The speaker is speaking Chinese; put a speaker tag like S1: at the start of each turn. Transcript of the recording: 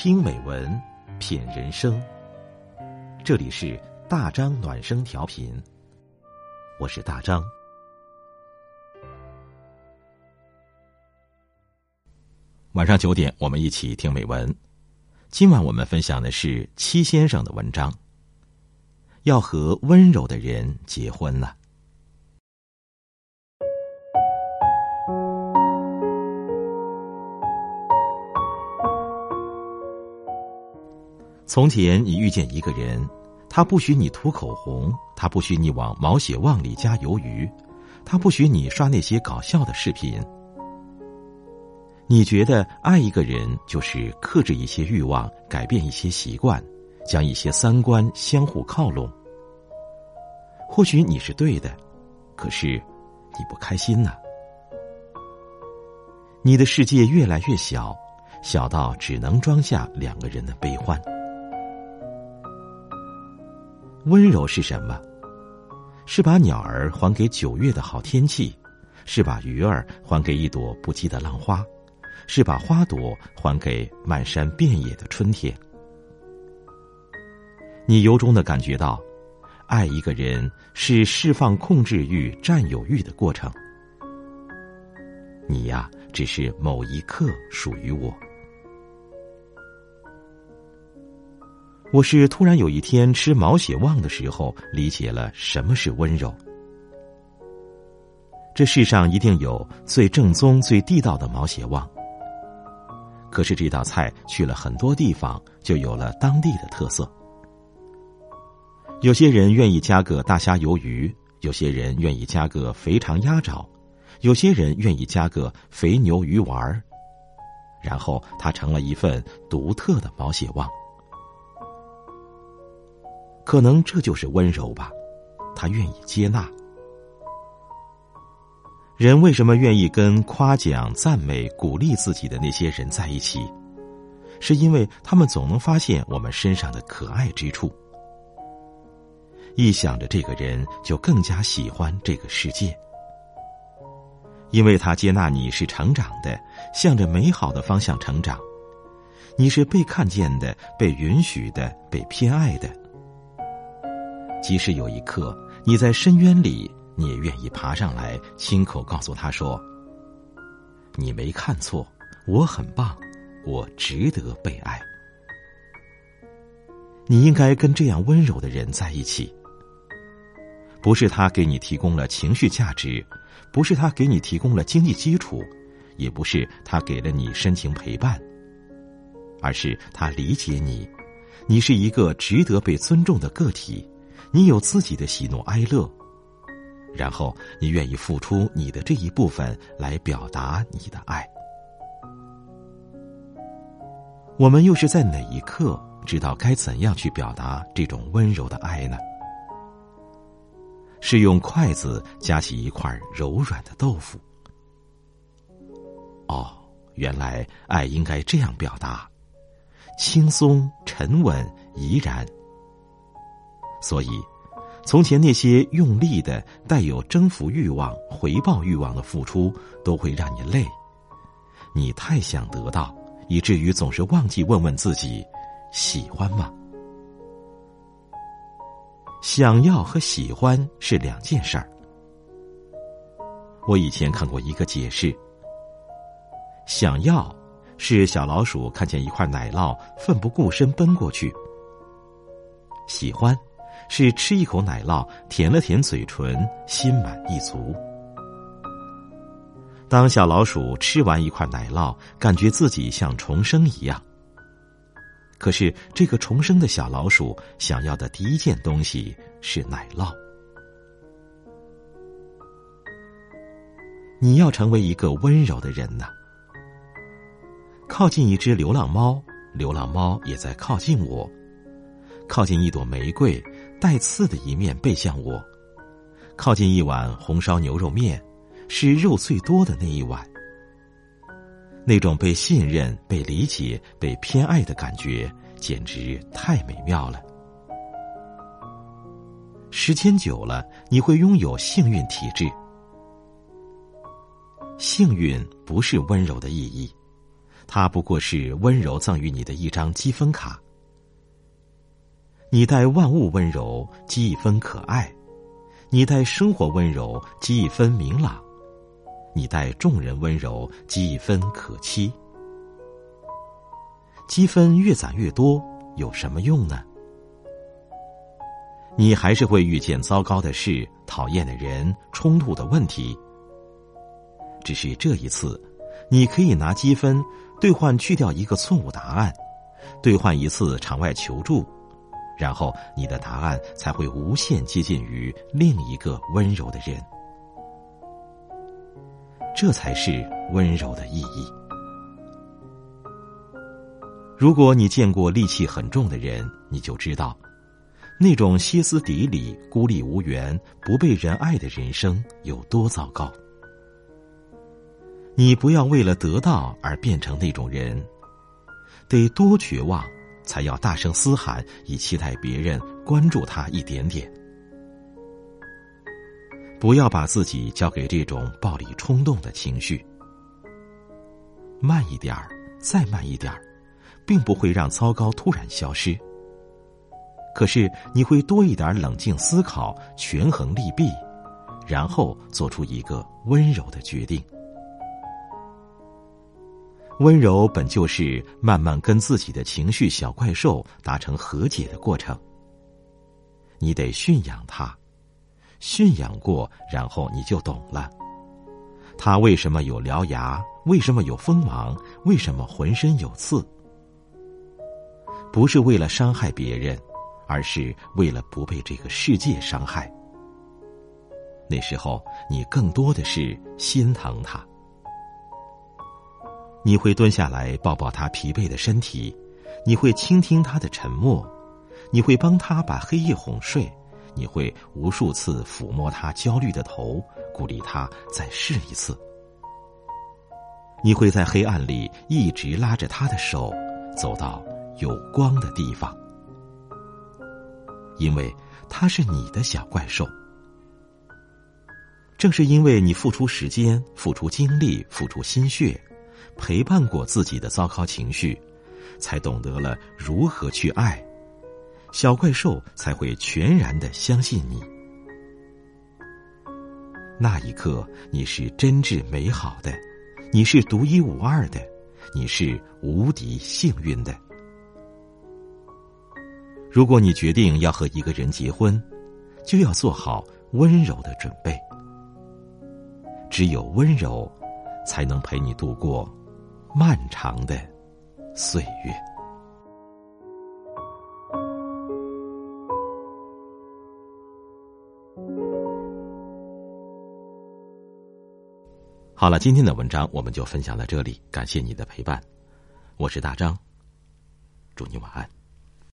S1: 听美文，品人生。这里是大张暖声调频，我是大张。晚上九点，我们一起听美文。今晚我们分享的是七先生的文章。要和温柔的人结婚了。从前，你遇见一个人，他不许你涂口红，他不许你往毛血旺里加鱿鱼，他不许你刷那些搞笑的视频。你觉得爱一个人就是克制一些欲望，改变一些习惯，将一些三观相互靠拢。或许你是对的，可是你不开心呐。你的世界越来越小，小到只能装下两个人的悲欢。温柔是什么？是把鸟儿还给九月的好天气，是把鱼儿还给一朵不羁的浪花。是把花朵还给漫山遍野的春天。你由衷的感觉到，爱一个人是释放控制欲、占有欲的过程。你呀，只是某一刻属于我。我是突然有一天吃毛血旺的时候，理解了什么是温柔。这世上一定有最正宗、最地道的毛血旺。可是这道菜去了很多地方，就有了当地的特色。有些人愿意加个大虾鱿鱼，有些人愿意加个肥肠鸭爪，有些人愿意加个肥牛鱼丸儿，然后它成了一份独特的毛血旺。可能这就是温柔吧，他愿意接纳。人为什么愿意跟夸奖、赞美、鼓励自己的那些人在一起？是因为他们总能发现我们身上的可爱之处。一想着这个人，就更加喜欢这个世界，因为他接纳你是成长的，向着美好的方向成长。你是被看见的、被允许的、被偏爱的。即使有一刻你在深渊里。你也愿意爬上来，亲口告诉他说：“你没看错，我很棒，我值得被爱。”你应该跟这样温柔的人在一起。不是他给你提供了情绪价值，不是他给你提供了经济基础，也不是他给了你深情陪伴，而是他理解你，你是一个值得被尊重的个体，你有自己的喜怒哀乐。然后，你愿意付出你的这一部分来表达你的爱。我们又是在哪一刻知道该怎样去表达这种温柔的爱呢？是用筷子夹起一块柔软的豆腐。哦，原来爱应该这样表达：轻松、沉稳、怡然。所以。从前那些用力的、带有征服欲望、回报欲望的付出，都会让你累。你太想得到，以至于总是忘记问问自己：喜欢吗？想要和喜欢是两件事儿。我以前看过一个解释：想要是小老鼠看见一块奶酪，奋不顾身奔过去；喜欢。是吃一口奶酪，舔了舔嘴唇，心满意足。当小老鼠吃完一块奶酪，感觉自己像重生一样。可是，这个重生的小老鼠想要的第一件东西是奶酪。你要成为一个温柔的人呐！靠近一只流浪猫，流浪猫也在靠近我。靠近一朵玫瑰。带刺的一面背向我，靠近一碗红烧牛肉面，是肉最多的那一碗。那种被信任、被理解、被偏爱的感觉，简直太美妙了。时间久了，你会拥有幸运体质。幸运不是温柔的意义，它不过是温柔赠予你的一张积分卡。你待万物温柔，积一分可爱；你待生活温柔，积一分明朗；你待众人温柔，积一分可期。积分越攒越多，有什么用呢？你还是会遇见糟糕的事、讨厌的人、冲突的问题。只是这一次，你可以拿积分兑换去掉一个错误答案，兑换一次场外求助，然后你的答案才会无限接近于另一个温柔的人。这才是温柔的意义。如果你见过戾气很重的人，你就知道。那种歇斯底里、孤立无援、不被人爱的人生有多糟糕？你不要为了得到而变成那种人，得多绝望，才要大声嘶喊，以期待别人关注他一点点。不要把自己交给这种暴力冲动的情绪。慢一点儿，再慢一点儿，并不会让糟糕突然消失。可是你会多一点冷静思考，权衡利弊，然后做出一个温柔的决定。温柔本就是慢慢跟自己的情绪小怪兽达成和解的过程。你得驯养它，驯养过，然后你就懂了。它为什么有獠牙？为什么有锋芒？为什么浑身有刺？不是为了伤害别人。而是为了不被这个世界伤害。那时候，你更多的是心疼他。你会蹲下来抱抱他疲惫的身体，你会倾听他的沉默，你会帮他把黑夜哄睡，你会无数次抚摸他焦虑的头，鼓励他再试一次。你会在黑暗里一直拉着他的手，走到有光的地方。因为他是你的小怪兽，正是因为你付出时间、付出精力、付出心血，陪伴过自己的糟糕情绪，才懂得了如何去爱，小怪兽才会全然的相信你。那一刻，你是真挚美好的，你是独一无二的，你是无敌幸运的。如果你决定要和一个人结婚，就要做好温柔的准备。只有温柔，才能陪你度过漫长的岁月。好了，今天的文章我们就分享到这里，感谢你的陪伴，我是大张，祝你晚安。